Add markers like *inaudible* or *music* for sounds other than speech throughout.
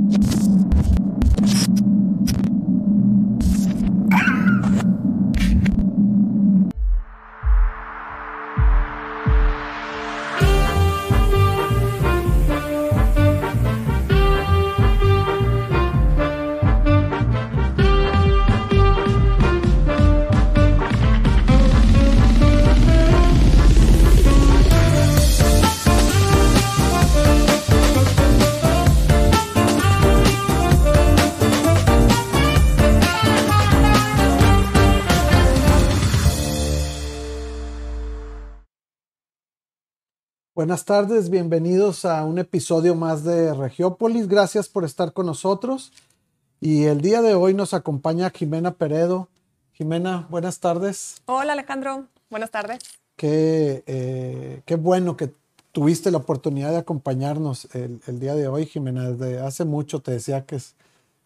you Buenas tardes, bienvenidos a un episodio más de Regiópolis. Gracias por estar con nosotros. Y el día de hoy nos acompaña Jimena Peredo. Jimena, buenas tardes. Hola Alejandro, buenas tardes. Qué, eh, qué bueno que tuviste la oportunidad de acompañarnos el, día de hoy, Jimena. Desde hace mucho te decía que, es,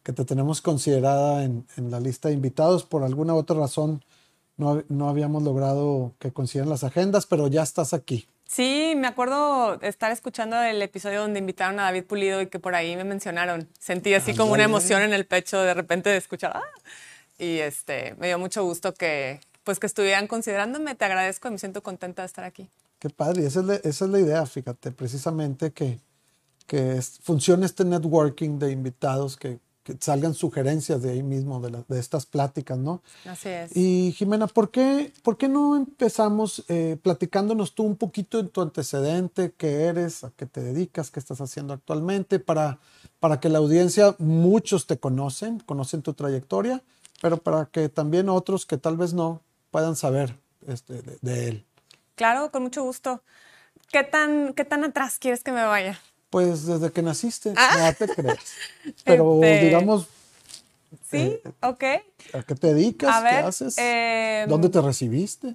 que te tenemos considerada en, en, la lista de invitados. Por alguna otra razón no, no habíamos logrado que consideran las agendas, pero ya estás aquí. Sí, me acuerdo estar escuchando el episodio donde invitaron a David Pulido y que por ahí me mencionaron. Sentí así como una emoción en el pecho de repente de escuchar. ¡ah! Y este, me dio mucho gusto que, pues, que estuvieran considerándome. Te agradezco y me siento contenta de estar aquí. Qué padre. Esa es la, esa es la idea, fíjate, precisamente que, que funcione este networking de invitados que que salgan sugerencias de ahí mismo, de, de, estas pláticas, ¿no? Así es. Y Jimena, ¿por qué, por qué no empezamos eh, platicándonos tú un poquito de tu antecedente, qué eres, a qué te dedicas, qué estás haciendo actualmente, para, para que la audiencia, muchos te conocen, conocen tu trayectoria, pero para que también otros que tal vez no puedan saber este, de, de él? Claro, con mucho gusto. ¿Qué tan, ¿Qué tan atrás quieres que me vaya? Pues desde que naciste, ah. no te crees. *laughs* Pero este, digamos. Sí, eh, ok. ¿A qué te dedicas? ¿Qué haces? Em, ¿Dónde te recibiste?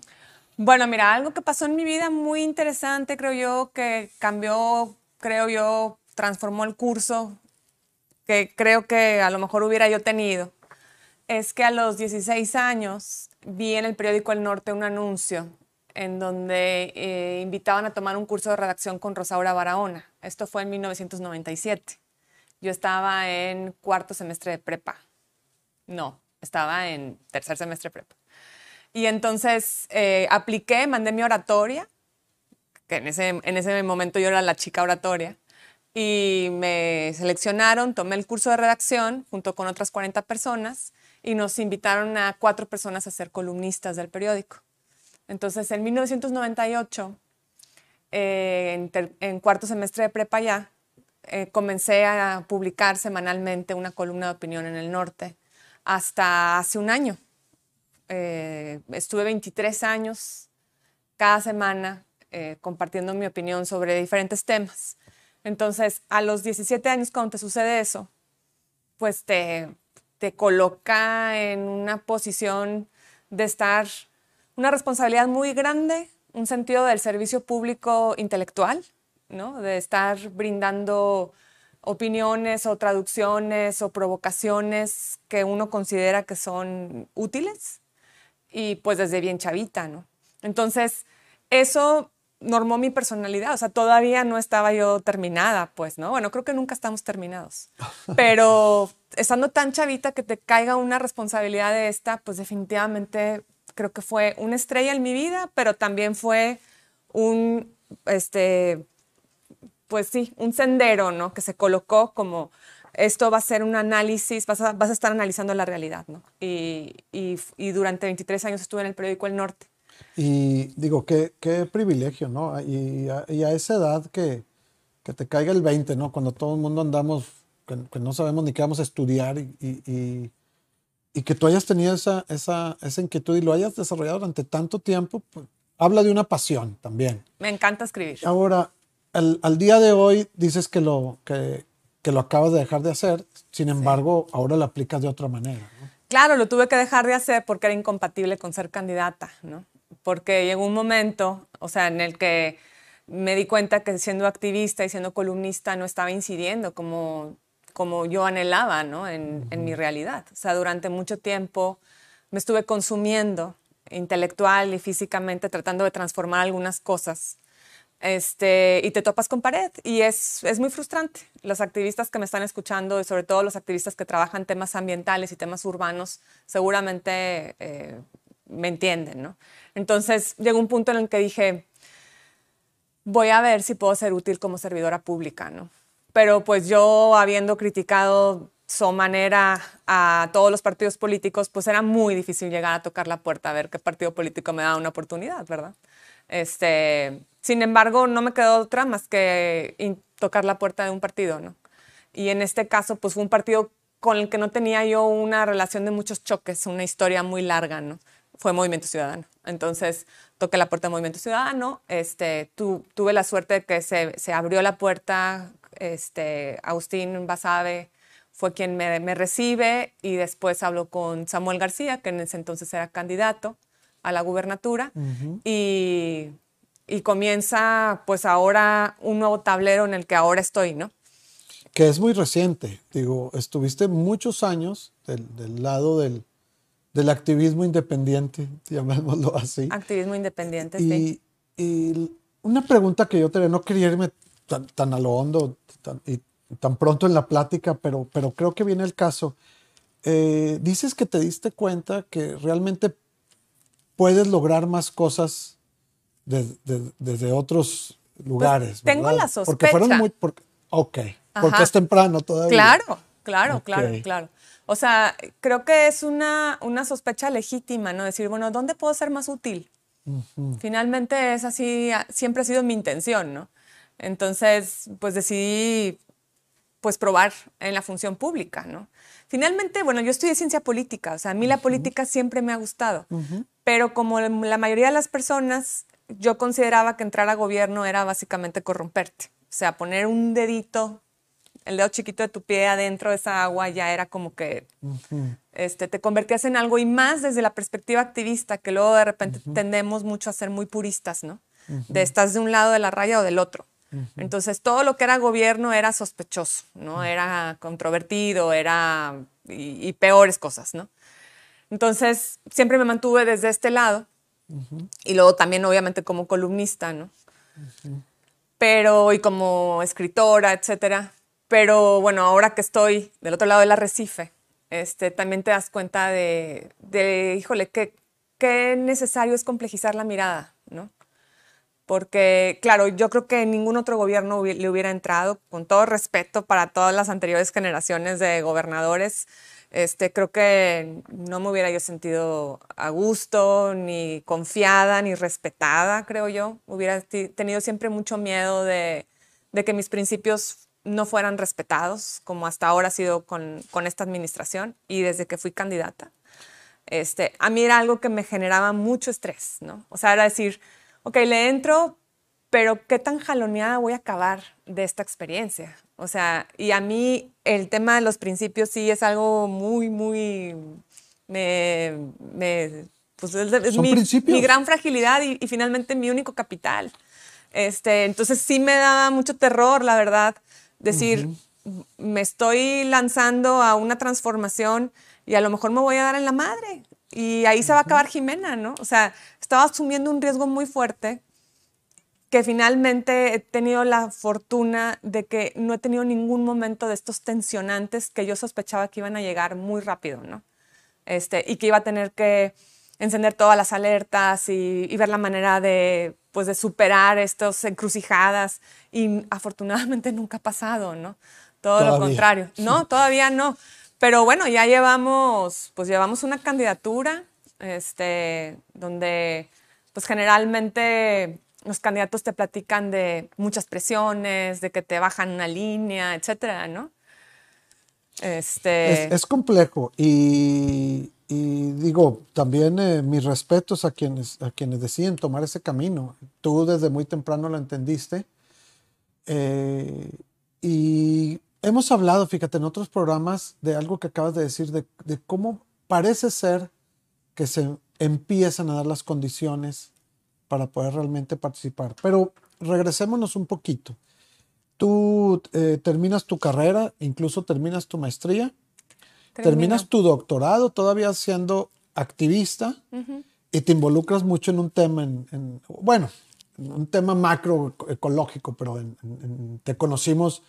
Bueno, mira, algo que pasó en mi vida muy interesante, creo yo, que cambió, creo yo, transformó el curso que creo que a lo mejor hubiera yo tenido, es que a los 16 años vi en el periódico El Norte un anuncio en donde eh, invitaban a tomar un curso de redacción con Rosaura Barahona. Esto fue en 1997. Yo estaba en cuarto semestre de prepa. No, estaba en tercer semestre de prepa. Y entonces eh, apliqué, mandé mi oratoria, que en ese, en ese momento yo era la chica oratoria, y me seleccionaron, tomé el curso de redacción junto con otras 40 personas y nos invitaron a cuatro personas a ser columnistas del periódico. Entonces, en 1998, eh, en, cuarto semestre de prepa ya, eh, comencé a publicar semanalmente una columna de opinión en el norte hasta hace un año. Eh, estuve 23 años cada semana compartiendo mi opinión sobre diferentes temas. Entonces, a los 17 años, cuando te sucede eso, pues te, te coloca en una posición de estar una responsabilidad muy grande, un sentido del servicio público intelectual, ¿no? de estar brindando opiniones o traducciones o provocaciones que uno considera que son útiles y pues desde bien chavita, ¿no? Entonces, eso normó mi personalidad, o sea, todavía no estaba yo terminada, pues, ¿no? Bueno, creo que nunca estamos terminados, *laughs* pero estando tan chavita que te caiga una responsabilidad de esta, pues definitivamente creo que fue una estrella en mi vida, pero también fue un, este, pues sí, un sendero, ¿no? Que se colocó como esto va a ser un análisis, vas a, vas a estar analizando la realidad, ¿no? Y, y, y, durante 23 años estuve en el periódico El Norte. Y digo, qué, qué privilegio, ¿no? Y a, y a, esa edad que, que te caiga el 20, ¿no? Cuando todo el mundo andamos, que, que no sabemos ni qué vamos a estudiar y, y que tú hayas tenido esa, esa, esa inquietud y lo hayas desarrollado durante tanto tiempo, pues, habla de una pasión también. Me encanta escribir. Ahora, al, al día de hoy dices que lo, que, que, lo acabas de dejar de hacer, sin embargo, ahora lo aplicas de otra manera. ¿no? Claro, lo tuve que dejar de hacer porque era incompatible con ser candidata, ¿no? Porque llegó un momento, o sea, en el que me di cuenta que siendo activista y siendo columnista no estaba incidiendo como como yo anhelaba ¿no? en, en, mi realidad. O sea, durante mucho tiempo me estuve consumiendo intelectual y físicamente tratando de transformar algunas cosas, este, y te topas con pared y es, es muy frustrante. Los activistas que me están escuchando y sobre todo los activistas que trabajan temas ambientales y temas urbanos seguramente eh, me entienden, ¿no? Entonces llegó un punto en el que dije, voy a ver si puedo ser útil como servidora pública, ¿no? Pero pues yo habiendo criticado su manera a todos los partidos políticos, pues era muy difícil llegar a tocar la puerta a ver qué partido político me da una oportunidad, ¿verdad? Este, sin embargo, no me quedó otra más que tocar la puerta de un partido, ¿no? Y en este caso, pues fue un partido con el que no tenía yo una relación de muchos choques, una historia muy larga, ¿no? Fue Movimiento Ciudadano. Entonces, toqué la puerta de Movimiento Ciudadano, este, tuve la suerte de que se, se, abrió la puerta, este, Agustín Basabe fue quien me, me recibe y después habló con Samuel García, que en ese entonces era candidato a la gubernatura, y y comienza pues ahora un nuevo tablero en el que ahora estoy, ¿no? Que es muy reciente, digo, estuviste muchos años del, del lado del, del, activismo independiente, *laughs* llamémoslo así. Activismo independiente, y, sí. Y una pregunta que yo tenía, no quería irme tan, tan a lo hondo tan, y tan pronto en la plática, pero, pero creo que viene el caso. Eh, dices que te diste cuenta que realmente puedes lograr más cosas desde otros lugares. Pues tengo la sospecha. Porque fueron muy... ok, porque es temprano todavía. Claro, claro, claro, claro. O sea, creo que es una, una sospecha legítima, ¿no? Decir, bueno, ¿dónde puedo ser más útil? Finalmente es así, siempre ha sido mi intención, ¿no? Entonces, pues decidí pues probar en la función pública, ¿no? Finalmente, bueno, yo estudié ciencia política, o sea, a mí la política siempre me ha gustado, pero como la mayoría de las personas yo consideraba que entrar a gobierno era básicamente corromperte. O sea, poner un dedito, el dedo chiquito de tu pie adentro de esa agua ya era como que este, te convertías en algo y más desde la perspectiva activista, que luego de repente tendemos mucho a ser muy puristas, ¿no? De estás de un lado de la raya o del otro. Entonces, todo lo que era gobierno era sospechoso, ¿no? Era controvertido, era... y peores cosas, ¿no? Entonces, siempre me mantuve desde este lado y luego también, obviamente, como columnista, ¿no? Pero, y como escritora, etcétera. Pero bueno, ahora que estoy del otro lado del arrecife, este, también te das cuenta de, de híjole, qué, qué necesario es complejizar la mirada, ¿no? Porque, claro, yo creo que ningún otro gobierno le hubiera entrado, con todo respeto para todas las anteriores generaciones de gobernadores, este, creo que no me hubiera yo sentido a gusto, ni confiada, ni respetada, creo yo. Hubiera tenido siempre mucho miedo de, que mis principios no fueran respetados, como hasta ahora ha sido con, esta administración y desde que fui candidata. Este, a mí era algo que me generaba mucho estrés, ¿no? O sea, era decir, ok, le entro, pero ¿qué tan jaloneada voy a acabar de esta experiencia? O sea, y a mí el tema de los principios sí es algo muy, muy, me, me pues es, mi, mi, gran fragilidad y, finalmente mi único capital. Este, entonces sí me da mucho terror, la verdad, decir, me estoy lanzando a una transformación y a lo mejor me voy a dar en la madre y ahí se va a acabar Jimena, ¿no? O sea, estaba asumiendo un riesgo muy fuerte que finalmente he tenido la fortuna de que no he tenido ningún momento de estos tensionantes que yo sospechaba que iban a llegar muy rápido, ¿no? Este, y que iba a tener que encender todas las alertas y, ver la manera de, pues, de superar estas encrucijadas. Y afortunadamente nunca ha pasado, ¿no? Todo lo contrario. No, todavía no. Pero bueno, ya llevamos, pues llevamos una candidatura, este, donde, pues generalmente los candidatos te platican de muchas presiones, de que te bajan una línea, etcétera, ¿no? Este... Es, complejo y, digo, también eh, mis respetos a quienes, a quienes deciden tomar ese camino. Tú desde muy temprano lo entendiste. Eh, y hemos hablado, fíjate, en otros programas de algo que acabas de decir, de, de cómo parece ser que se empiezan a dar las condiciones para poder realmente participar. Pero regresémonos un poquito. Tú eh, terminas tu carrera, incluso terminas tu maestría, terminas tu doctorado todavía siendo activista y te involucras mucho en un tema, en, bueno, un tema macro ecológico, pero te conocimos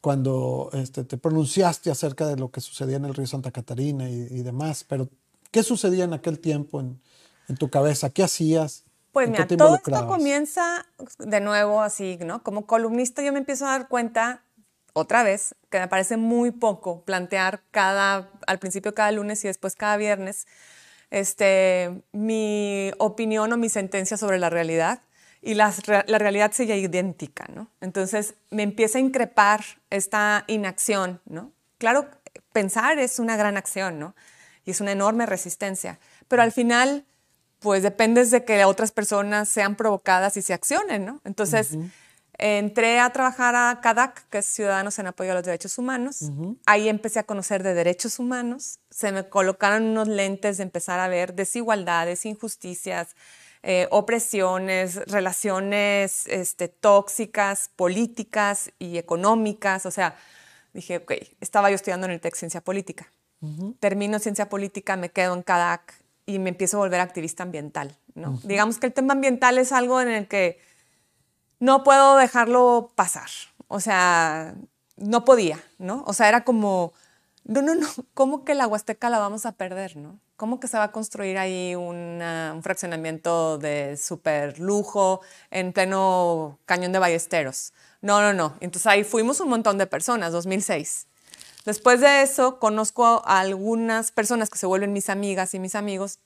cuando este, te pronunciaste acerca de lo que sucedía en el río Santa Catarina y, demás, pero ¿qué sucedía en aquel tiempo en, tu cabeza? ¿Qué hacías? Pues mira, todo esto comienza de nuevo así, ¿no? Como columnista yo me empiezo a dar cuenta otra vez que me parece muy poco plantear cada, al principio cada lunes y después cada viernes, este, mi opinión o mi sentencia sobre la realidad y la, la realidad sigue idéntica, ¿no? Entonces me empieza a increpar esta inacción, ¿no? Claro, pensar es una gran acción, ¿no? Y es una enorme resistencia, pero al final, pues dependes de que otras personas sean provocadas y se accionen, ¿no? Entonces... Entré a trabajar a CADAC, que es Ciudadanos en Apoyo a los Derechos Humanos. Ahí empecé a conocer de derechos humanos. Se me colocaron unos lentes de empezar a ver desigualdades, injusticias, eh, opresiones, relaciones este, tóxicas, políticas y económicas. O sea, dije, ok, estaba yo estudiando en el TEC Ciencia Política. Termino Ciencia Política, me quedo en CADAC y me empiezo a volver activista ambiental. ¿no? Digamos que el tema ambiental es algo en el que no puedo dejarlo pasar. O sea, no podía, ¿no? O sea, era como, no, no, no, *laughs* ¿cómo que la Huasteca la vamos a perder, no? ¿Cómo que se va a construir ahí un fraccionamiento de súper lujo en pleno cañón de Ballesteros? No, no, no. Entonces ahí fuimos un montón de personas, 2006. Después de eso, conozco a algunas personas que se vuelven mis amigas y mis amigos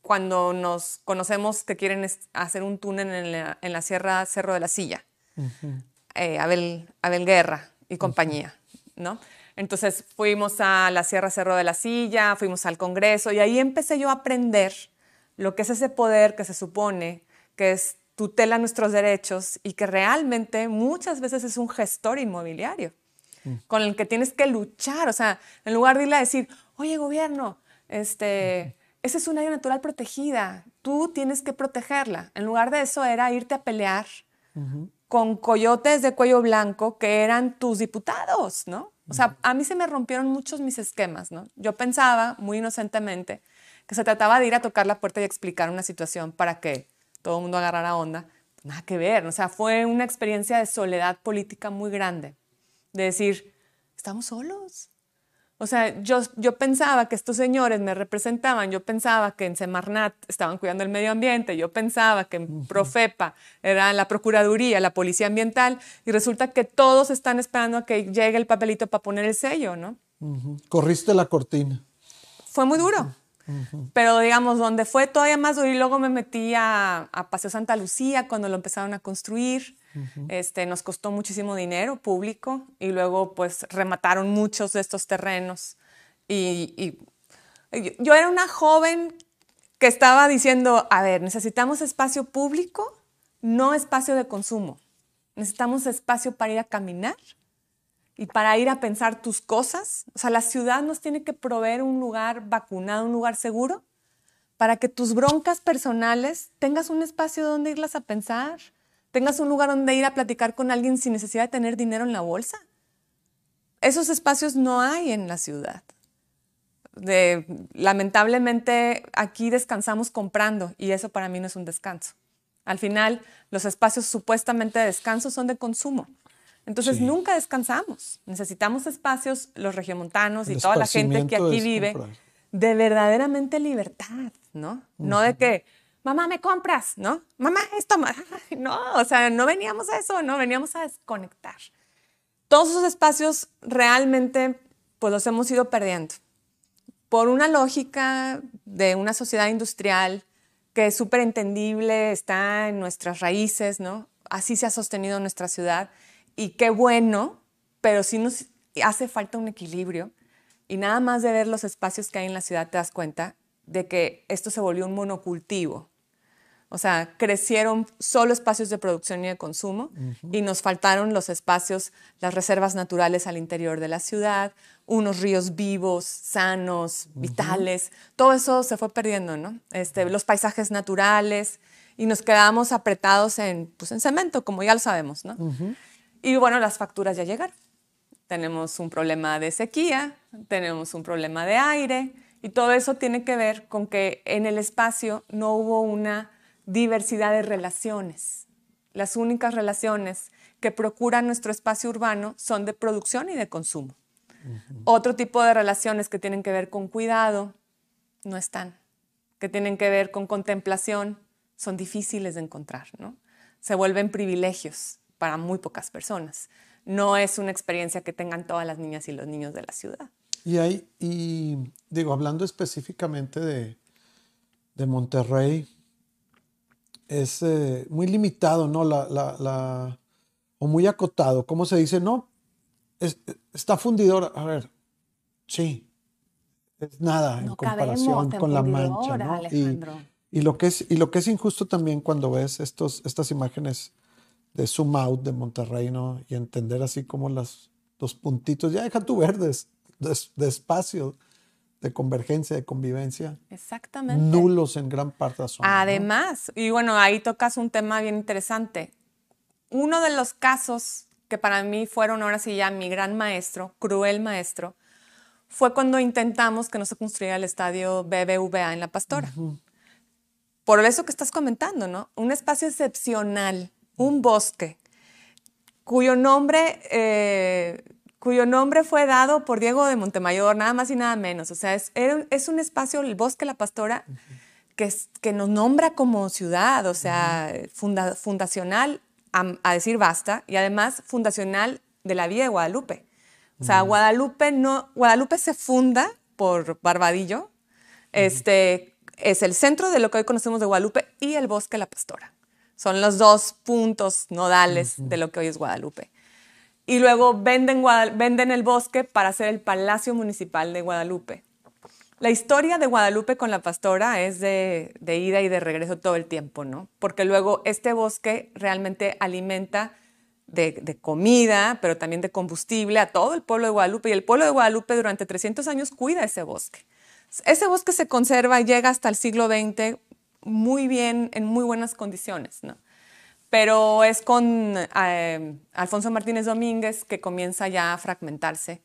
cuando nos conocemos que quieren hacer un túnel en la, Sierra Cerro de la Silla. Eh, Abel, Abel, Guerra y compañía, ¿no? Entonces fuimos a la Sierra Cerro de la Silla, fuimos al Congreso y ahí empecé yo a aprender lo que es ese poder que se supone que es tutela nuestros derechos y que realmente muchas veces es un gestor inmobiliario con el que tienes que luchar. O sea, en lugar de irle a decir, oye, gobierno, este, esa es una área natural protegida, tú tienes que protegerla. En lugar de eso era irte a pelear con coyotes de cuello blanco que eran tus diputados, ¿no? O sea, a mí se me rompieron muchos mis esquemas, ¿no? Yo pensaba, muy inocentemente, que se trataba de ir a tocar la puerta y explicar una situación para que todo el mundo agarrara onda. Nada que ver, o sea, fue una experiencia de soledad política muy grande, de decir, estamos solos, o sea, yo, yo pensaba que estos señores me representaban, yo pensaba que en Semarnat estaban cuidando el medio ambiente, yo pensaba que en Profepa era la Procuraduría, la Policía Ambiental, y resulta que todos están esperando a que llegue el papelito para poner el sello, ¿no? Corriste la cortina. Fue muy duro. Pero digamos, donde fue todavía más duro, y luego me metí a, a Paseo Santa Lucía cuando lo empezaron a construir. este, nos costó muchísimo dinero público y luego pues remataron muchos de estos terrenos. Y, y yo era una joven que estaba diciendo, a ver, necesitamos espacio público, no espacio de consumo. Necesitamos espacio para ir a caminar y para ir a pensar tus cosas. O sea, la ciudad nos tiene que proveer un lugar vacunado, un lugar seguro, para que tus broncas personales tengas un espacio donde irlas a pensar, tengas un lugar donde ir a platicar con alguien sin necesidad de tener dinero en la bolsa. Esos espacios no hay en la ciudad. lamentablemente aquí descansamos comprando y eso para mí no es un descanso. Al final, los espacios supuestamente de descanso son de consumo. Entonces nunca descansamos. Necesitamos espacios, los regiomontanos y toda la gente que aquí vive, de verdaderamente libertad, ¿no? No de que, mamá, me compras, ¿no? Mamá, esto, no, o sea, no veníamos a eso, no, veníamos a desconectar. Todos esos espacios realmente, pues los hemos ido perdiendo. Por una lógica de una sociedad industrial que es súper entendible, está en nuestras raíces, ¿no? Así se ha sostenido nuestra ciudad y qué bueno, pero sí nos hace falta un equilibrio. Y nada más de ver los espacios que hay en la ciudad te das cuenta de que esto se volvió un monocultivo. O sea, crecieron solo espacios de producción y de consumo y nos faltaron los espacios, las reservas naturales al interior de la ciudad, unos ríos vivos, sanos, vitales. Todo eso se fue perdiendo, ¿no? Este, los paisajes naturales y nos quedamos apretados en, pues, en cemento, como ya lo sabemos, ¿no? Y bueno, las facturas ya llegaron. Tenemos un problema de sequía, tenemos un problema de aire y todo eso tiene que ver con que en el espacio no hubo una diversidad de relaciones. las únicas relaciones que procuran nuestro espacio urbano son de producción y de consumo. Otro tipo de relaciones que tienen que ver con cuidado no están, que tienen que ver con contemplación son difíciles de encontrar, ¿no? Se vuelven privilegios para muy pocas personas. No es una experiencia que tengan todas las niñas y los niños de la ciudad. Y hay, y digo, hablando específicamente de, de Monterrey, es eh, muy limitado, ¿no? La, la, la, o muy acotado. ¿Cómo se dice? No, está fundidor. A ver, sí, es nada en comparación con la mancha, ¿no? Y, y, lo que es, y lo que es injusto también cuando ves estos, estas imágenes de zoom out de Monterrey, ¿no? Y entender así como las, los puntitos, ya deja tu verdes, de, de espacio de convergencia, de convivencia. Exactamente. Nulos en gran parte de la zona. Además, y bueno, ahí tocas un tema bien interesante. Uno de los casos que para mí fueron ahora sí ya mi gran maestro, cruel maestro, fue cuando intentamos que no se construyera el estadio BBVA en La Pastora. Por eso que estás comentando, ¿no? Un espacio excepcional, un bosque, cuyo nombre eh, cuyo nombre fue dado por Diego de Montemayor, nada más y nada menos. O sea, es, es un espacio, el Bosque La Pastora, que, que nos nombra como ciudad, o sea, fundacional, a, decir basta, y además fundacional de la Vía de Guadalupe. O sea, Guadalupe, no, Guadalupe se funda por Barbadillo, este, es el centro de lo que hoy conocemos de Guadalupe y el Bosque La Pastora. Son los dos puntos nodales de lo que hoy es Guadalupe y luego venden, venden el bosque para hacer el Palacio Municipal de Guadalupe. La historia de Guadalupe con la pastora es de, ida y de regreso todo el tiempo, ¿no? Porque luego este bosque realmente alimenta de, comida, pero también de combustible a todo el pueblo de Guadalupe. Y el pueblo de Guadalupe durante 300 años cuida ese bosque. Ese bosque se conserva y llega hasta el siglo XX muy bien, en muy buenas condiciones, ¿no? pero es con eh, Alfonso Martínez Domínguez que comienza ya a fragmentarse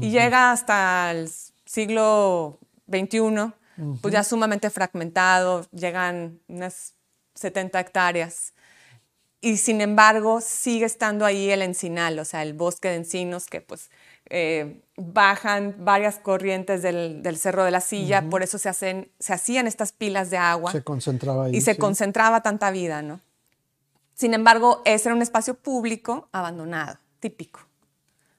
y llega hasta el siglo XXI, pues ya sumamente fragmentado, llegan unas 70 hectáreas y sin embargo sigue estando ahí el encinal, o sea, el bosque de encinos que pues eh, bajan varias corrientes del, Cerro de la Silla, por eso se, hacen, se hacían estas pilas de agua. Se concentraba ahí. Y se concentraba tanta vida, ¿no? Sin embargo, ese era un espacio público abandonado, típico,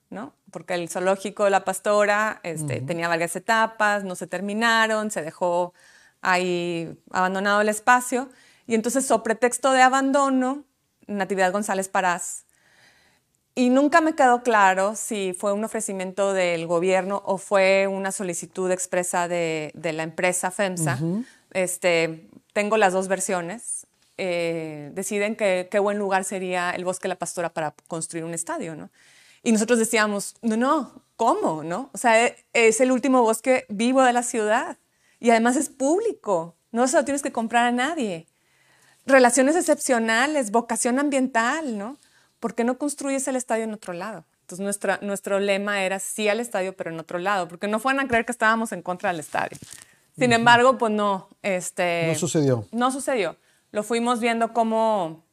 ¿no? Porque el zoológico de la pastora este, tenía varias etapas, no se terminaron, se dejó ahí abandonado el espacio. Y entonces, sobre pretexto de abandono, Natividad González Parás. Y nunca me quedó claro si fue un ofrecimiento del gobierno o fue una solicitud expresa de, la empresa FEMSA. este, tengo las dos versiones. Eh, deciden que qué buen lugar sería el Bosque de la Pastora para construir un estadio, ¿no? Y nosotros decíamos, no, no, ¿cómo? ¿No? O sea, e, es el último bosque vivo de la ciudad y además es público, no se lo tienes que comprar a nadie. Relaciones excepcionales, vocación ambiental, ¿no? ¿Por qué no construyes el estadio en otro lado? Entonces nuestra, nuestro lema era sí al estadio, pero en otro lado, porque no fueran a creer que estábamos en contra del estadio. Sin embargo, pues no. Este, no sucedió. No sucedió lo fuimos viendo cómo,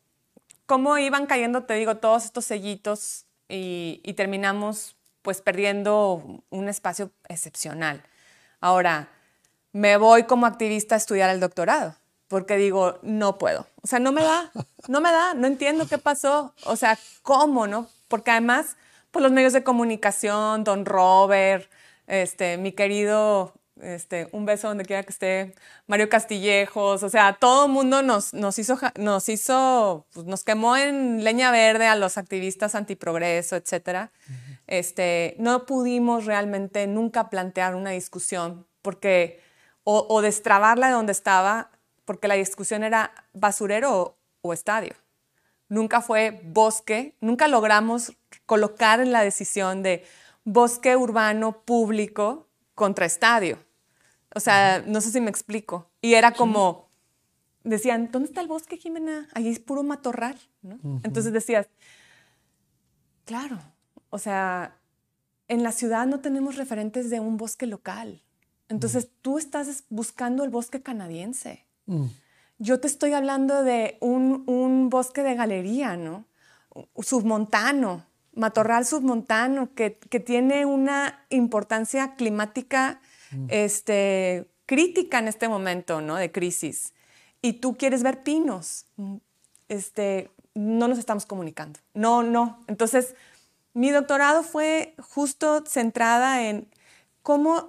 cómo iban cayendo, te digo, todos estos sellitos y, terminamos pues perdiendo un espacio excepcional. Ahora, me voy como activista a estudiar el doctorado, porque digo, no puedo. O sea, no me da, no me da, no entiendo qué pasó. O sea, ¿cómo, no? Porque además, pues los medios de comunicación, don Robert, este, mi querido este, un beso donde quiera que esté, Mario Castillejos, o sea, todo el mundo nos, nos hizo, nos hizo, pues, nos quemó en leña verde a los activistas antiprogreso, etcétera. este, no pudimos realmente nunca plantear una discusión porque, o, o, destrabarla de donde estaba, porque la discusión era basurero o estadio. Nunca fue bosque, nunca logramos colocar en la decisión de bosque urbano público contra estadio. O sea, no sé si me explico. Y era como, decían, ¿dónde está el bosque, Jimena? Allí es puro matorral, ¿no? Entonces decías, claro, o sea, en la ciudad no tenemos referentes de un bosque local. Entonces tú estás buscando el bosque canadiense. Mm. yo te estoy hablando de un, un bosque de galería, ¿no? Submontano, matorral submontano, que, que tiene una importancia climática mm. este, crítica en este momento, ¿no? De crisis. Y tú quieres ver pinos. Este, no nos estamos comunicando. No, no. Entonces, mi doctorado fue justo centrada en cómo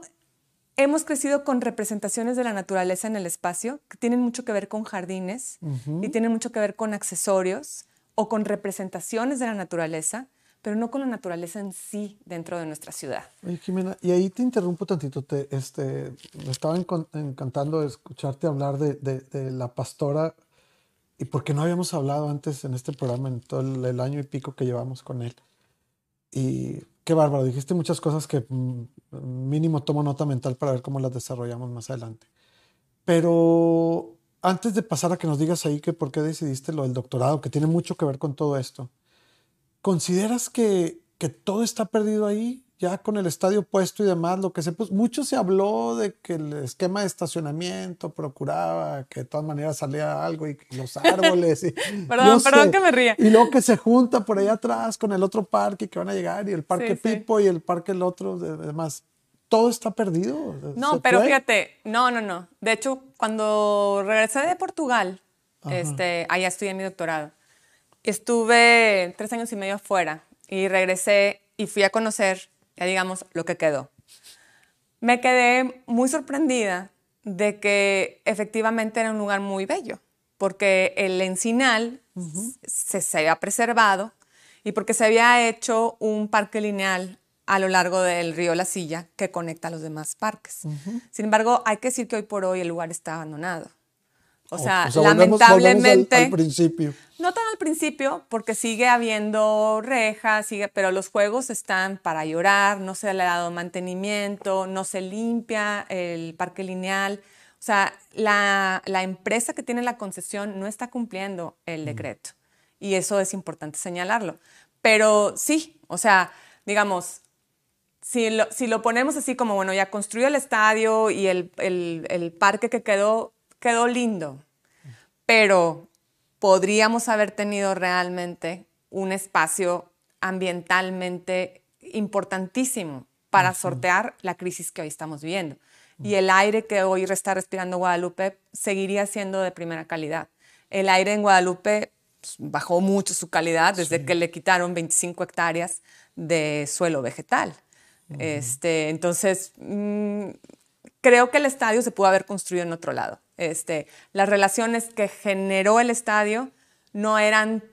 hemos crecido con representaciones de la naturaleza en el espacio que tienen mucho que ver con jardines y tienen mucho que ver con accesorios o con representaciones de la naturaleza, pero no con la naturaleza en sí dentro de nuestra ciudad. Oye, Jimena, y ahí te interrumpo tantito. Te, este, me estaba encantando escucharte hablar de, de, la pastora y porque no habíamos hablado antes en este programa en todo el año y pico que llevamos con él. Y qué bárbaro, dijiste muchas cosas que mm, mínimo tomo nota mental para ver cómo las desarrollamos más adelante. Pero antes de pasar a que nos digas ahí que por qué decidiste lo del doctorado, que tiene mucho que ver con todo esto, ¿consideras que, que todo está perdido ahí? Ya con el estadio puesto y demás, lo que se puso, mucho se habló de que el esquema de estacionamiento procuraba que de todas maneras salía algo y los *laughs* árboles. Y, perdón, perdón que me ría. Y luego que se junta por allá atrás con el otro parque que van a llegar y el parque Pipo y el parque el otro, demás. ¿Todo está perdido? No, pero fíjate, no, no, no. De hecho, cuando regresé de Portugal, este, allá estudié mi doctorado, estuve tres años y medio afuera y regresé y fui a conocer ya digamos lo que quedó. Me quedé muy sorprendida de que efectivamente era un lugar muy bello, porque el encinal se, se, había preservado y porque se había hecho un parque lineal a lo largo del río La Silla que conecta a los demás parques. Sin embargo, hay que decir que hoy por hoy el lugar está abandonado. O sea, lamentablemente. al, principio. No tan al principio, porque sigue habiendo rejas, sigue, pero los juegos están para llorar, no se le ha dado mantenimiento, no se limpia el parque lineal. O sea, la, la empresa que tiene la concesión no está cumpliendo el decreto. Y eso es importante señalarlo. Pero sí, o sea, digamos, si lo, si lo ponemos así como, bueno, ya construyó el estadio y el, el, el parque que quedó quedó lindo, pero podríamos haber tenido realmente un espacio ambientalmente importantísimo para sortear la crisis que hoy estamos viviendo. Y el aire que hoy está respirando Guadalupe seguiría siendo de primera calidad. El aire en Guadalupe pues, bajó mucho su calidad desde que le quitaron 25 hectáreas de suelo vegetal. este, entonces, mm, creo que el estadio se pudo haber construido en otro lado. Este, las relaciones que generó el estadio no eran,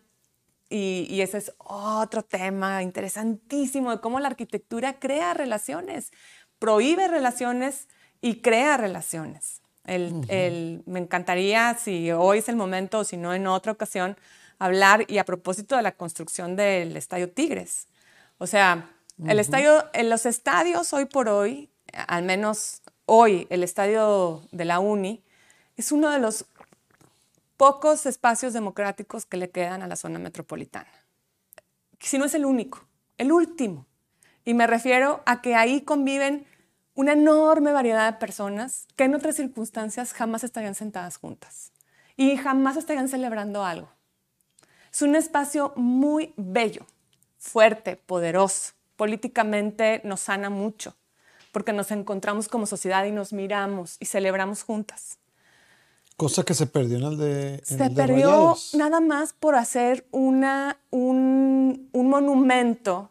y, ese es otro tema interesantísimo de cómo la arquitectura crea relaciones, prohíbe relaciones y crea relaciones. me encantaría, si hoy es el momento o si no en otra ocasión, hablar y a propósito de la construcción del Estadio Tigres. O sea, el estadio, en los estadios hoy por hoy, al menos hoy, el estadio de la UNI, es uno de los pocos espacios democráticos que le quedan a la zona metropolitana. Si no es el único, el último. Y me refiero a que ahí conviven una enorme variedad de personas que en otras circunstancias jamás estarían sentadas juntas y jamás estarían celebrando algo. Es un espacio muy bello, fuerte, poderoso. Políticamente nos sana mucho porque nos encontramos como sociedad y nos miramos y celebramos juntas. Cosa que se perdió en el de. se perdió nada más por hacer una, un, un, monumento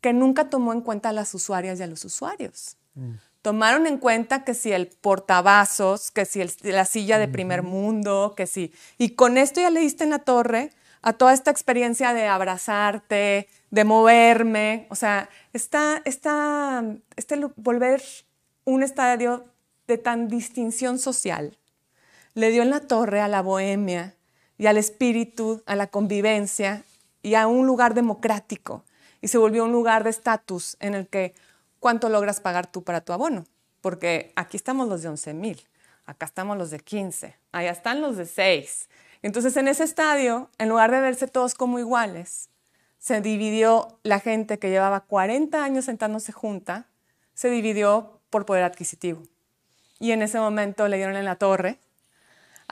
que nunca tomó en cuenta a las usuarias y a los usuarios. Mm. Tomaron en cuenta que si el portavasos, que si la silla de primer mundo, que si. Y con esto ya le diste en la torre a toda esta experiencia de abrazarte, de moverme. O sea, está, está, este volver un estadio de tan distinción social le dio en la torre a la bohemia y al espíritu, a la convivencia y a un lugar democrático. Y se volvió un lugar de estatus en el que cuánto logras pagar tú para tu abono. Porque aquí estamos los de 11 mil, acá estamos los de 15, allá están los de 6. Entonces en ese estadio, en lugar de verse todos como iguales, se dividió la gente que llevaba 40 años sentándose junta, se dividió por poder adquisitivo. Y en ese momento le dieron en la torre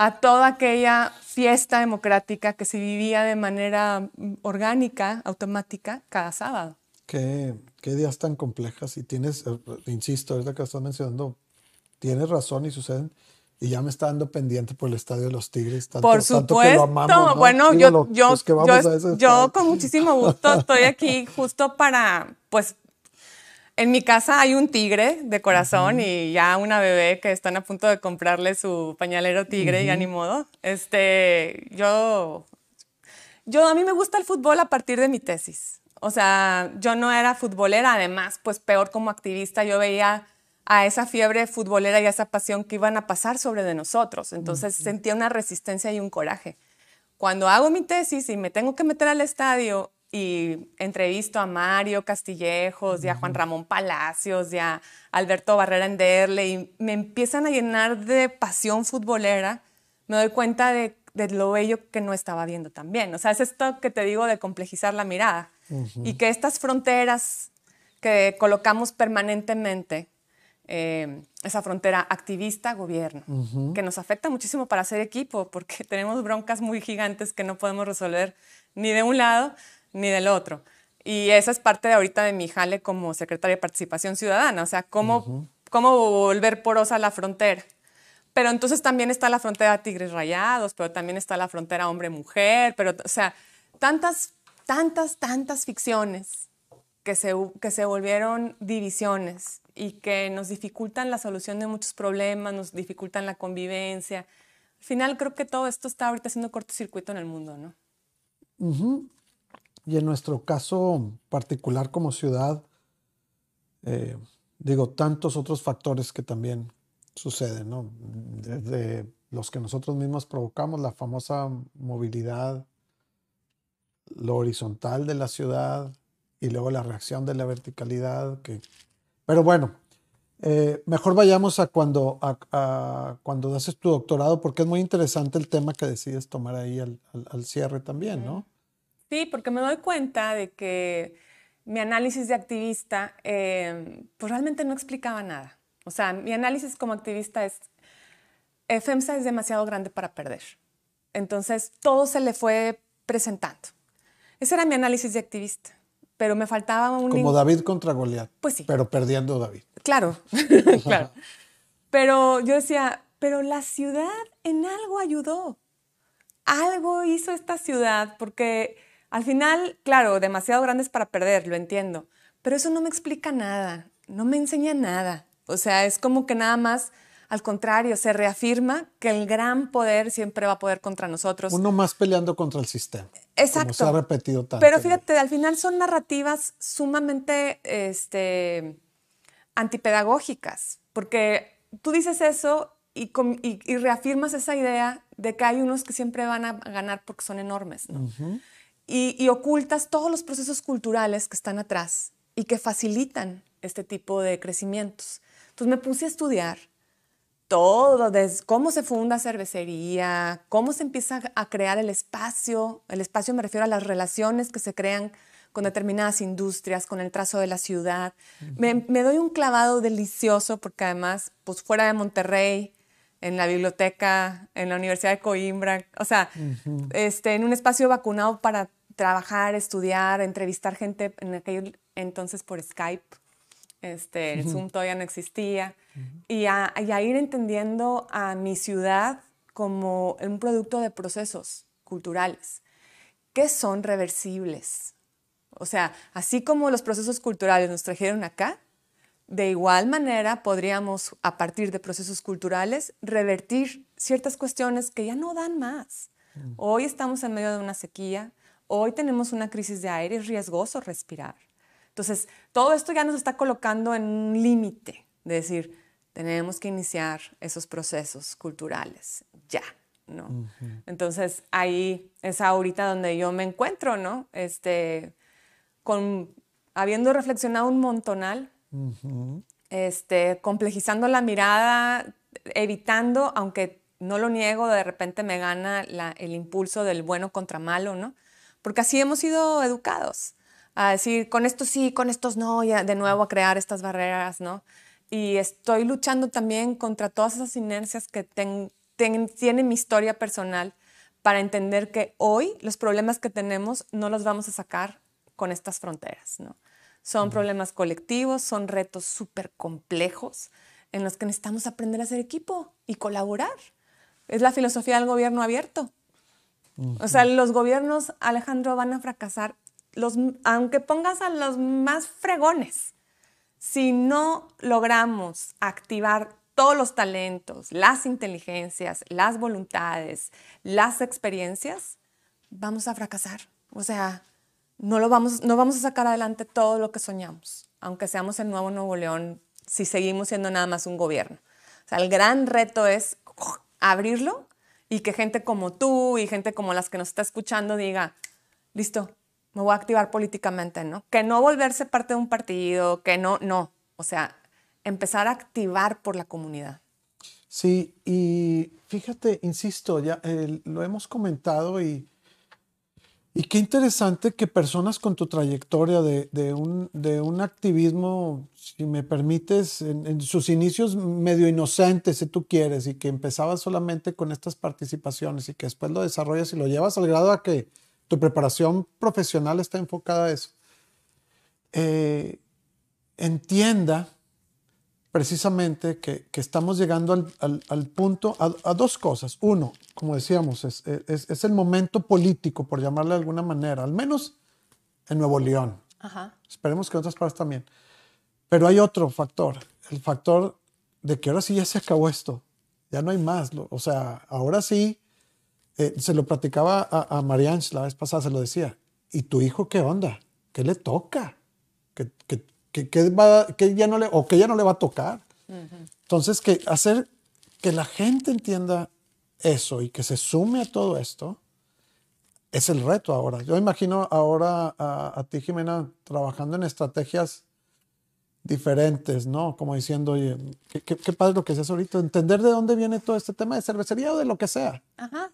a toda aquella fiesta democrática que se vivía de manera mm, orgánica, automática, cada sábado. Qué, qué días tan complejas y tienes, eh, insisto, ahorita que estás mencionando, tienes razón y suceden. Y ya me está dando pendiente por el estadio de los Tigres. Tanto, por supuesto. Bueno, yo, yo, yo, yo con muchísimo gusto estoy aquí justo para, pues, en mi casa hay un tigre de corazón y ya una bebé que están a punto de comprarle su pañalero tigre y a ni modo. Este, yo, yo, a mí me gusta el fútbol a partir de mi tesis. O sea, yo no era futbolera, además, pues peor como activista, yo veía a esa fiebre futbolera y a esa pasión que iban a pasar sobre de nosotros. Entonces sentía una resistencia y un coraje. Cuando hago mi tesis y me tengo que meter al estadio y entrevisto a Mario Castillejos, y a Juan Ramón Palacios, y a Alberto Barrera Enderle, y me empiezan a llenar de pasión futbolera, me doy cuenta de, lo bello que no estaba viendo también. O sea, es esto que te digo de complejizar la mirada. Y que estas fronteras que colocamos permanentemente, eh, esa frontera activista-gobierno, que nos afecta muchísimo para hacer equipo, porque *laughs* tenemos broncas muy gigantes que no podemos resolver ni de un lado ni del otro. Y esa es parte de ahorita de mi jale como secretaria de Participación Ciudadana, o sea, cómo, cómo volver porosa la frontera. Pero entonces también está la frontera tigres rayados, pero también está la frontera hombre-mujer, pero, o sea, tantas, tantas, tantas ficciones que se, que se volvieron divisiones y que nos dificultan la solución de muchos problemas, nos dificultan la convivencia. Al final creo que todo esto está ahorita haciendo cortocircuito en el mundo, ¿no? Y en nuestro caso particular como ciudad, eh, digo, tantos otros factores que también suceden, ¿no? Desde los que nosotros mismos provocamos, la famosa movilidad, lo horizontal de la ciudad y luego la reacción de la verticalidad. Que... Pero bueno, eh, mejor vayamos a cuando, a, cuando haces tu doctorado, porque es muy interesante el tema que decides tomar ahí al, al cierre también, ¿no? Sí, porque me doy cuenta de que mi análisis de activista, em, pues realmente no explicaba nada. O sea, mi análisis como activista es, FEMSA es demasiado grande para perder. Entonces, todo se le fue presentando. Ese era mi análisis de activista, pero me faltaba un... Como David contra Goliat. Pues sí. Pero perdiendo David. Claro, *laughs* claro. Pero yo decía, pero la ciudad en algo ayudó. Algo hizo esta ciudad, porque al final, claro, demasiado grandes para perder, lo entiendo, pero eso no me explica nada, no me enseña nada. O sea, es como que nada más, al contrario, se reafirma que el gran poder siempre va a poder contra nosotros. Uno más peleando contra el sistema. Exacto. Como se ha repetido tanto. Pero fíjate, al final son narrativas sumamente este, antipedagógicas, porque tú dices eso y, y, reafirmas esa idea de que hay unos que siempre van a ganar porque son enormes. ¿no? Y, ocultas todos los procesos culturales que están atrás y que facilitan este tipo de crecimientos. Entonces me puse a estudiar todo, desde cómo se funda cervecería, cómo se empieza a crear el espacio. El espacio me refiero a las relaciones que se crean con determinadas industrias, con el trazo de la ciudad. me, doy un clavado delicioso porque además, pues fuera de Monterrey, en la biblioteca, en la Universidad de Coimbra, o sea, este, en un espacio vacunado para trabajar, estudiar, entrevistar gente en aquel entonces por Skype. Este, el Zoom todavía no existía. y, a, ir entendiendo a mi ciudad como un producto de procesos culturales que son reversibles. O sea, así como los procesos culturales nos trajeron acá, de igual manera podríamos, a partir de procesos culturales, revertir ciertas cuestiones que ya no dan más. Hoy estamos en medio de una sequía, Hoy tenemos una crisis de aire, es riesgoso respirar. Entonces, todo esto ya nos está colocando en un límite de decir, tenemos que iniciar esos procesos culturales ya, ¿no? Entonces, ahí es ahorita donde yo me encuentro, ¿no? Este, con, habiendo reflexionado un montonal, este, complejizando la mirada, evitando, aunque no lo niego, de repente me gana el impulso del bueno contra malo, ¿no? Porque así hemos sido educados, a decir, con estos sí, con estos no, y de nuevo a crear estas barreras, ¿no? Y estoy luchando también contra todas esas inercias que tiene mi historia personal para entender que hoy los problemas que tenemos no los vamos a sacar con estas fronteras, ¿no? Son problemas colectivos, son retos súper complejos en los que necesitamos aprender a ser equipo y colaborar. Es la filosofía del gobierno abierto. O sea, los gobiernos, Alejandro, van a fracasar, los, aunque pongas a los más fregones. Si no logramos activar todos los talentos, las inteligencias, las voluntades, las experiencias, vamos a fracasar. O sea, no, lo vamos, no vamos a sacar adelante todo lo que soñamos, aunque seamos el nuevo Nuevo León, si seguimos siendo nada más un gobierno. O sea, el gran reto es abrirlo y que gente como tú y gente como las que nos está escuchando diga, listo, me voy a activar políticamente, ¿no? Que no volverse parte de un partido, que no, no. O sea, empezar a activar por la comunidad. Sí, y fíjate, insisto, ya lo hemos comentado y, y qué interesante que personas con tu trayectoria de, un, de un, activismo, si me permites, en, en, sus inicios medio inocentes, si tú quieres, y que empezabas solamente con estas participaciones y que después lo desarrollas y lo llevas al grado a que tu preparación profesional está enfocada a eso. Eh, entienda precisamente que, estamos llegando al, punto a, dos cosas. Uno, como decíamos, es, el momento político, por llamarle de alguna manera, al menos en Nuevo León. Esperemos que en otras partes también. Pero hay otro factor, el factor de que ahora sí ya se acabó esto, ya no hay más. O sea, ahora sí eh, se lo platicaba a, a Marianne la vez pasada, se lo decía. ¿Y tu hijo qué onda? ¿Qué le toca? ¿Qué, que, ya no le, o que ya no le va a tocar? Entonces, que hacer que la gente entienda eso y que se sume a todo esto es el reto ahora. Yo imagino ahora a, a ti, Jimena, trabajando en estrategias diferentes, ¿no? Como diciendo, oye, qué, padre lo que haces ahorita, entender de dónde viene todo este tema de cervecería o de lo que sea.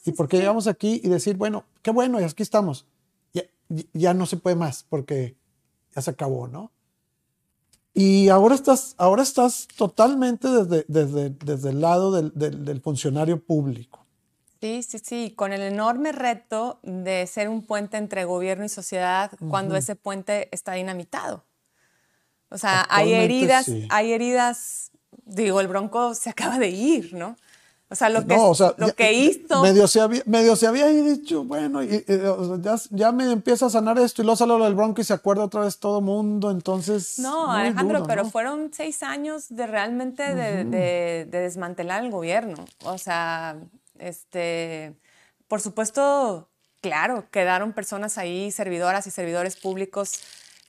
y por qué llegamos aquí y decir, bueno, qué bueno, y aquí estamos. Ya, ya, no se puede más porque ya se acabó, ¿no? Y ahora estás, ahora estás totalmente desde, desde, desde el lado del, del, funcionario público. Sí, sí, sí, con el enorme reto de ser un puente entre gobierno y sociedad cuando ese puente está dinamitado. O sea, hay heridas, hay heridas, digo, el Bronco se acaba de ir, ¿no? O sea, lo que, lo que hizo... Medio se, había, medio se había dicho, bueno, y, ya, ya, me empieza a sanar esto y luego sale lo del Bronco y se acuerda otra vez todo mundo, entonces... No, Alejandro, pero fueron seis años de realmente de, de, de, desmantelar el gobierno. O sea, este, por supuesto, claro, quedaron personas ahí, servidoras y servidores públicos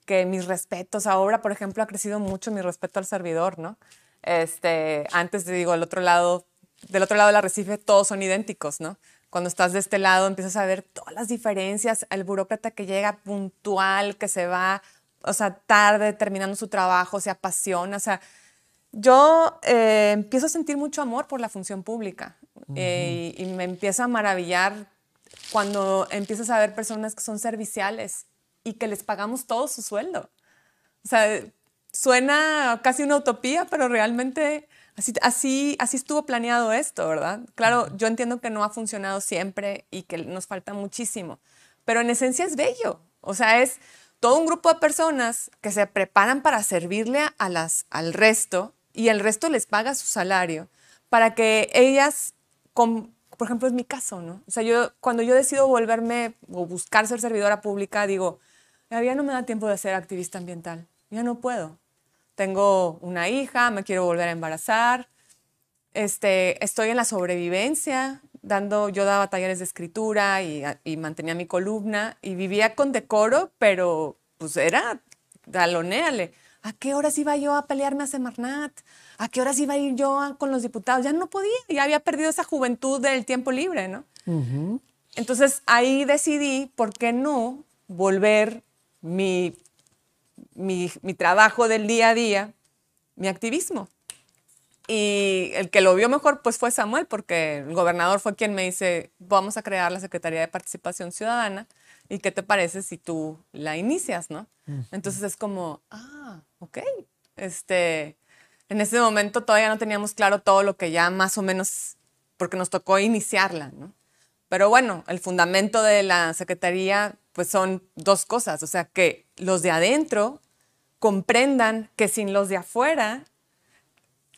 que mis respetos, ahora por ejemplo ha crecido mucho mi respeto al servidor, ¿no? Este, antes te digo, el otro lado, del otro lado del arrecife todos son idénticos, ¿no? Cuando estás de este lado empiezas a ver todas las diferencias, el burócrata que llega puntual, que se va, o sea, tarde terminando su trabajo, se apasiona, o sea, yo eh, empiezo a sentir mucho amor por la función pública eh, y, y me empieza a maravillar cuando empiezas a ver personas que son serviciales y que les pagamos todo su sueldo. O sea, suena casi una utopía, pero realmente así, así, así estuvo planeado esto, ¿verdad? Claro, yo entiendo que no ha funcionado siempre y que nos falta muchísimo, pero en esencia es bello. O sea, es todo un grupo de personas que se preparan para servirle a las, al resto y el resto les paga su salario para que ellas, con, por ejemplo, es mi caso, ¿no? O sea, yo cuando yo decido volverme o buscar ser servidora pública, digo, ya no me da tiempo de ser activista ambiental, ya no puedo. Tengo una hija, me quiero volver a embarazar, este, estoy en la sobrevivencia, dando, yo daba talleres de escritura y, mantenía mi columna y vivía con decoro, pero pues era, dalonéale. ¿A qué horas iba yo a pelearme a Semarnat? ¿A qué horas iba a ir yo con los diputados? Ya no podía, ya había perdido esa juventud del tiempo libre, ¿no? Entonces ahí decidí, ¿por qué no volver mi, mi, trabajo del día a día, mi activismo. Y el que lo vio mejor pues fue Samuel, porque el gobernador fue quien me dice, vamos a crear la Secretaría de Participación Ciudadana, ¿y qué te parece si tú la inicias, no? Entonces es como, ah, ok. Este, en ese momento todavía no teníamos claro todo lo que ya más o menos porque nos tocó iniciarla, ¿no? Pero bueno, el fundamento de la Secretaría pues son dos cosas, o sea, que los de adentro comprendan que sin los de afuera,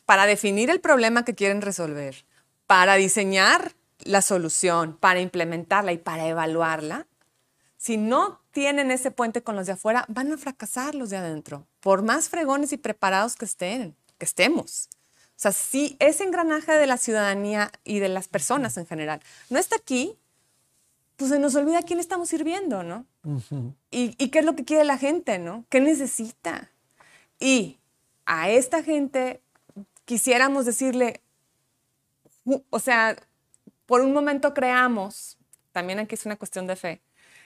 para definir el problema que quieren resolver, para diseñar la solución, para implementarla y para evaluarla, si no tienen ese puente con los de afuera, van a fracasar los de adentro, por más fregones y preparados que estén, que estemos. O sea, si ese engranaje de la ciudadanía y de las personas en general no está aquí, pues se nos olvida a quién estamos sirviendo, ¿no? y, y, qué es lo que quiere la gente, ¿no? ¿Qué necesita? Y a esta gente quisiéramos decirle, o sea, por un momento creamos, también aquí es una cuestión de fe,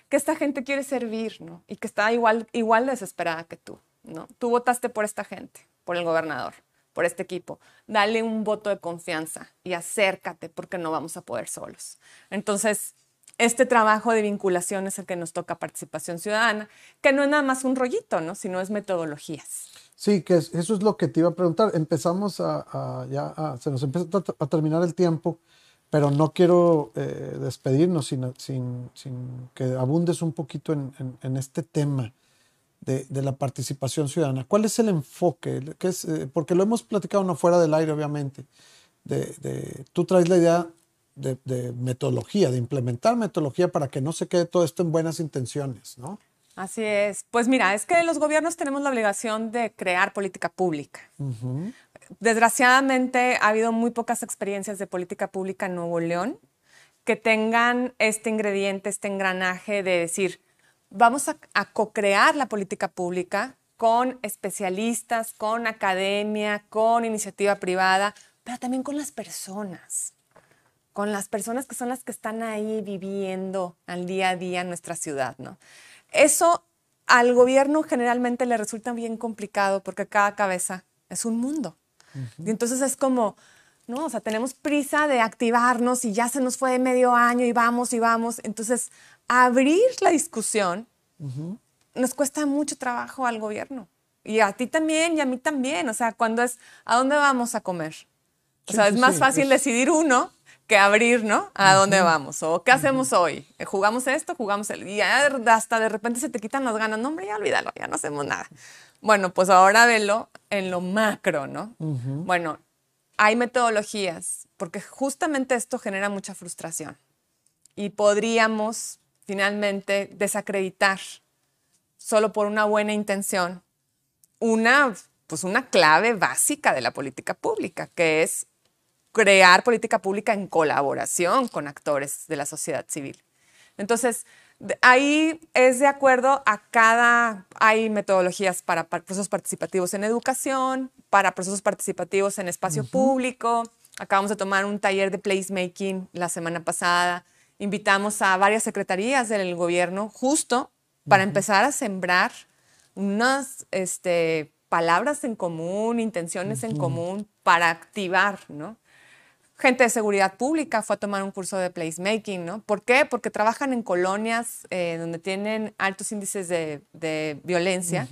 que esta gente quiere servir, ¿no? Y que está igual, igual desesperada que tú, ¿no? Tú votaste por esta gente, por el gobernador por este equipo. Dale un voto de confianza y acércate porque no vamos a poder solos. Entonces, este trabajo de vinculación es el que nos toca participación ciudadana, que no es nada más un rollito, ¿no? sino es metodologías. Sí, que eso es lo que te iba a preguntar. Empezamos a, ya, se nos empieza a, terminar el tiempo, pero no quiero eh, despedirnos sin, sin, sin, que abundes un poquito en, en este tema de, la participación ciudadana. ¿Cuál es el enfoque? ¿Qué es, eh, porque lo hemos platicado no fuera del aire, obviamente. De, tú traes la idea de, metodología, de implementar metodología para que no se quede todo esto en buenas intenciones, ¿no? Así es. Pues mira, es que los gobiernos tenemos la obligación de crear política pública. Desgraciadamente ha habido muy pocas experiencias de política pública en Nuevo León que tengan este ingrediente, este engranaje de decir, vamos a, co-crear la política pública con especialistas, con academia, con iniciativa privada, pero también con las personas, con las personas que son las que están ahí viviendo al día a día en nuestra ciudad, ¿no? Eso al gobierno generalmente le resulta bien complicado porque cada cabeza es un mundo. Y entonces es como, ¿no? O sea, tenemos prisa de activarnos y ya se nos fue medio año y vamos y vamos. Entonces, abrir la discusión nos cuesta mucho trabajo al gobierno. Y a ti también y a mí también. O sea, cuando es, ¿a dónde vamos a comer? O sea, es más fácil decidir uno que abrir, ¿no? ¿A dónde vamos? ¿O qué hacemos hoy? Eh, ¿Jugamos esto? ¿Jugamos el...? Y hasta de repente se te quitan las ganas. No, hombre, ya olvídalo, ya no hacemos nada. Bueno, pues ahora velo en lo macro, ¿no? Bueno, hay metodologías, porque justamente esto genera mucha frustración. Y podríamos finalmente desacreditar solo por una buena intención una, pues una clave básica de la política pública, que es crear política pública en colaboración con actores de la sociedad civil. Entonces, ahí es de acuerdo a cada, hay metodologías para, procesos participativos en educación, para procesos participativos en espacio público. Acabamos de tomar un taller de placemaking la semana pasada invitamos a varias secretarías del gobierno justo para empezar a sembrar unas este, palabras en común, intenciones en común para activar, ¿no? Gente de seguridad pública fue a tomar un curso de placemaking, ¿no? ¿Por qué? Porque trabajan en colonias eh, donde tienen altos índices de, violencia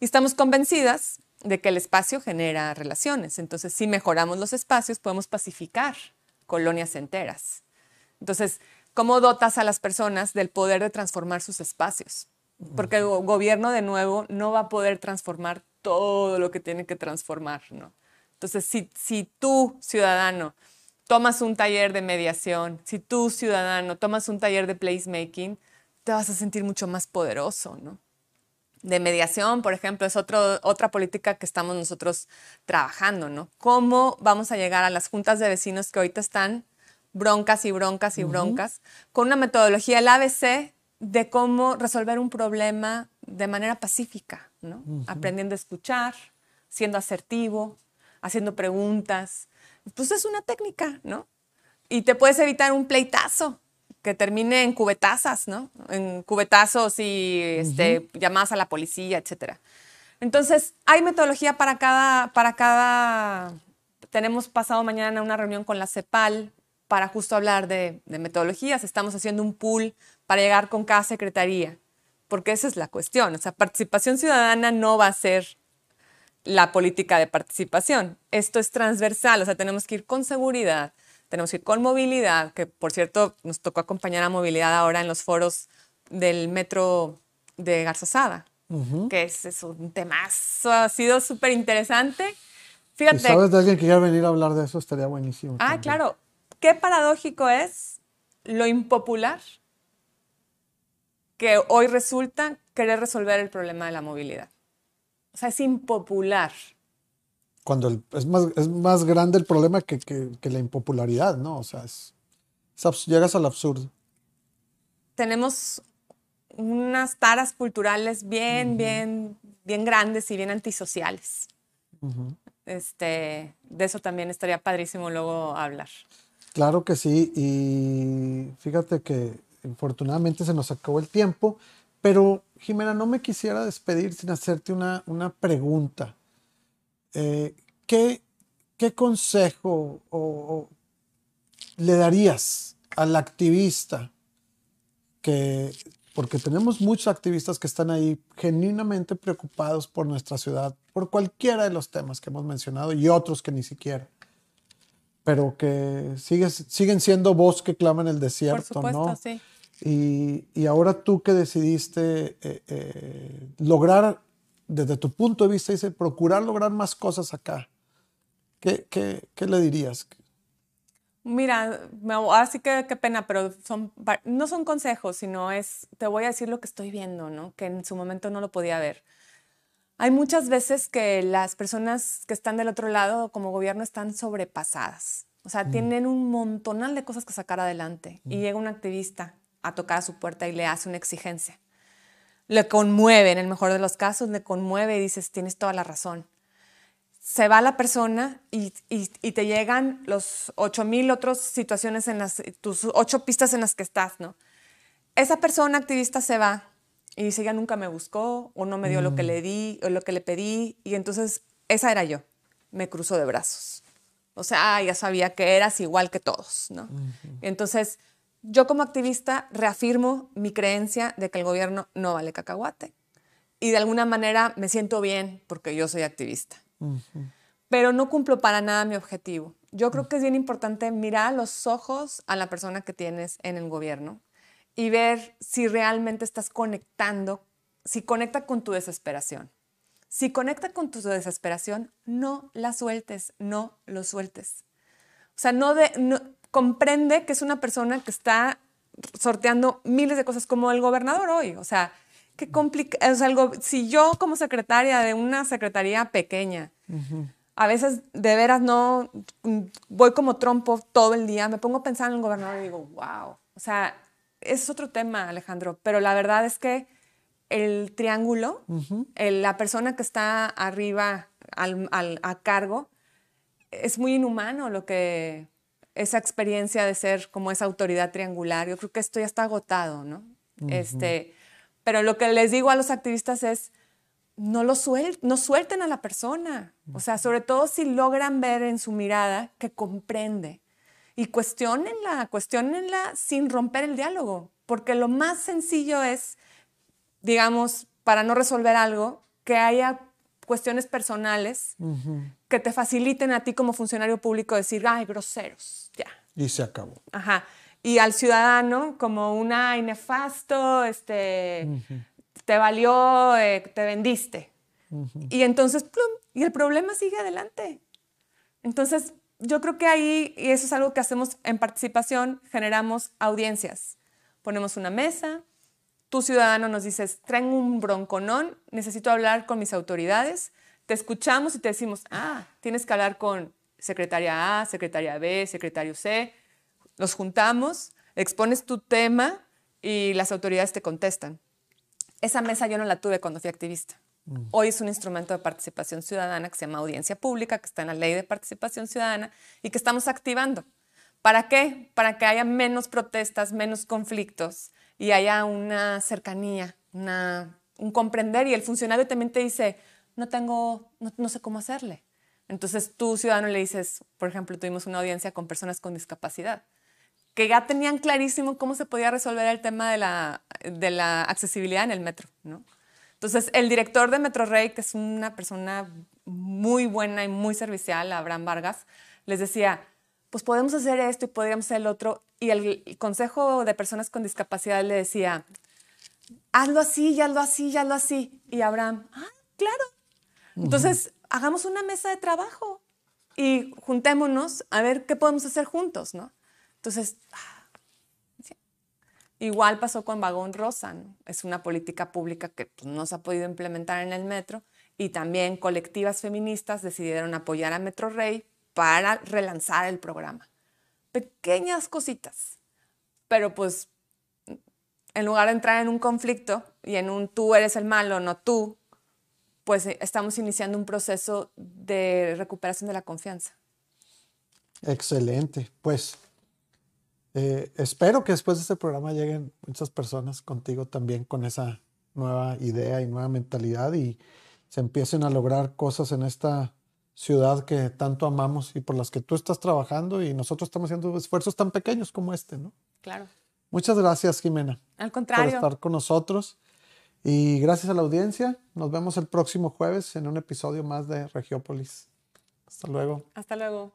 y estamos convencidas de que el espacio genera relaciones. Entonces, si mejoramos los espacios, podemos pacificar colonias enteras. Entonces, ¿Cómo dotas a las personas del poder de transformar sus espacios? Porque el gobierno, de nuevo, no va a poder transformar todo lo que tiene que transformar, ¿no? Entonces, si, si tú, ciudadano, tomas un taller de mediación, si tú, ciudadano, tomas un taller de placemaking, te vas a sentir mucho más poderoso, ¿no? De mediación, por ejemplo, es otro, otra política que estamos nosotros trabajando, ¿no? ¿Cómo vamos a llegar a las juntas de vecinos que ahorita están broncas y broncas y broncas, con una metodología, el ABC, de cómo resolver un problema de manera pacífica, ¿no? Aprendiendo a escuchar, siendo asertivo, haciendo preguntas. Pues es una técnica, ¿no? Y te puedes evitar un pleitazo que termine en cubetazas, ¿no? En cubetazos y este, llamadas a la policía, etc. Entonces, hay metodología para cada, para cada... Tenemos pasado mañana una reunión con la CEPAL para justo hablar de, metodologías. Estamos haciendo un pool para llegar con cada secretaría, porque esa es la cuestión. O sea, participación ciudadana no va a ser la política de participación. Esto es transversal, o sea, tenemos que ir con seguridad tenemos que ir con movilidad, que por cierto nos tocó acompañar a movilidad ahora en los foros del metro de Garzazada, que es, es, un temazo, ha sido súper interesante. Fíjate. Si sabes de alguien que quiera venir a hablar de eso, estaría buenísimo. Ah, claro. Qué paradójico es lo impopular que hoy resulta querer resolver el problema de la movilidad. O sea, es impopular. Cuando es, más, es más grande el problema que, que, la impopularidad, ¿no? O sea, es, llegas al absurdo. Tenemos unas taras culturales bien, bien, bien grandes y bien antisociales. este, de eso también estaría padrísimo luego hablar. Claro que sí, y fíjate que infortunadamente se nos acabó el tiempo, pero Jimena, no me quisiera despedir sin hacerte una, una pregunta. Eh, ¿qué, ¿qué, consejo o, le darías al activista que, porque tenemos muchos activistas que están ahí genuinamente preocupados por nuestra ciudad, por cualquiera de los temas que hemos mencionado y otros que ni siquiera, pero que siguen siendo voz que clama en el desierto, por supuesto, Sí. Y, ahora tú que decidiste eh, eh, lograr, desde tu punto de vista, dice, procurar lograr más cosas acá, ¿qué, qué, qué le dirías? Mira, así que qué pena, pero son, no son consejos, sino es, te voy a decir lo que estoy viendo, ¿no? Que en su momento no lo podía ver. Hay muchas veces que las personas que están del otro lado como gobierno están sobrepasadas. O sea, mm. tienen un montonal de cosas que sacar adelante. Y mm. llega un activista a tocar a su puerta y le hace una exigencia. Le conmueve, en el mejor de los casos, le conmueve y dices, tienes toda la razón. Se va la persona y, te llegan los ocho mil otras situaciones en las, tus ocho pistas en las que estás, ¿no? Esa persona activista se va y dice, ya nunca me buscó o no me dio lo que mm. le di o lo que le pedí y entonces esa era yo. Me cruzo de brazos. O sea, ya sabía que eras igual que todos, ¿no? Entonces, yo como activista reafirmo mi creencia de que el gobierno no vale cacahuate. Y de alguna manera me siento bien porque yo soy activista. Pero no cumplo para nada mi objetivo. Yo creo que es bien importante mirar a los ojos a la persona que tienes en el gobierno y ver si realmente estás conectando, si conecta con tu desesperación. Si conecta con tu desesperación, no la sueltes, no lo sueltes. O sea, no, de, no comprende que es una persona que está sorteando miles de cosas como el gobernador hoy. O sea, qué complica, es algo, si yo como secretaria de una secretaría pequeña, a veces de veras no, voy como trompo todo el día, me pongo a pensar en el gobernador y digo, wow. O sea, ese es otro tema, Alejandro, pero la verdad es que el triángulo, la persona que está arriba a cargo, es muy inhumano lo que esa experiencia de ser como esa autoridad triangular. Yo creo que esto ya está agotado, ¿no? este, pero lo que les digo a los activistas es, no, lo no suelten a la persona. O sea, sobre todo si logran ver en su mirada que comprende. Y cuestionenla, cuestionenla sin romper el diálogo. Porque lo más sencillo es, digamos, para no resolver algo, que haya cuestiones personales que te faciliten a ti como funcionario público decir, ay, groseros, ya. Y se acabó. Ajá. Y al ciudadano como una nefasto, este, te valió, eh, te vendiste. Y entonces, plum, y el problema sigue adelante. Entonces, yo creo que ahí, y eso es algo que hacemos en participación, generamos audiencias. Ponemos una mesa, tu ciudadano nos dices, traen un bronconón, necesito hablar con mis autoridades, te escuchamos y te decimos, ah, tienes que hablar con secretaria A, secretaria B, secretario C, los juntamos, expones tu tema y las autoridades te contestan. Esa mesa yo no la tuve cuando fui activista. Mm. Hoy es un instrumento de participación ciudadana que se llama audiencia pública, que está en la ley de participación ciudadana y que estamos activando. ¿Para qué? Para que haya menos protestas, menos conflictos y haya una cercanía, un comprender. Y el funcionario también te dice, no tengo, no, sé cómo hacerle. Entonces tú, ciudadano, le dices, por ejemplo, tuvimos una audiencia con personas con discapacidad, que ya tenían clarísimo cómo se podía resolver el tema de la, de la accesibilidad en el metro, ¿no? Entonces, el director de Metro Rey, que es una persona muy buena y muy servicial, Abraham Vargas, les decía, pues podemos hacer esto y podríamos hacer el otro. Y el, el Consejo de Personas con Discapacidad le decía, hazlo así, hazlo así, hazlo así. Y Abraham, ah, claro. Entonces, hagamos una mesa de trabajo y juntémonos a ver qué podemos hacer juntos, ¿no? Entonces, ah, sí. igual pasó con Vagón Rosa, ¿no? Es una política pública que pues, no se ha podido implementar en el metro y también colectivas feministas decidieron apoyar a Metro Rey para relanzar el programa. Pequeñas cositas, pero pues en lugar de entrar en un conflicto y en un tú eres el malo, no tú, pues eh, estamos iniciando un proceso de recuperación de la confianza. Excelente. Pues eh, espero que después de este programa lleguen muchas personas contigo también con esa nueva idea y nueva mentalidad y se empiecen a lograr cosas en esta ciudad que tanto amamos y por las que tú estás trabajando y nosotros estamos haciendo esfuerzos tan pequeños como este, ¿no? Claro. Muchas gracias, Jimena. Al Por contrario. estar con nosotros. Y gracias a la audiencia. Nos vemos el próximo jueves en un episodio más de Regiópolis. Hasta luego. Hasta luego.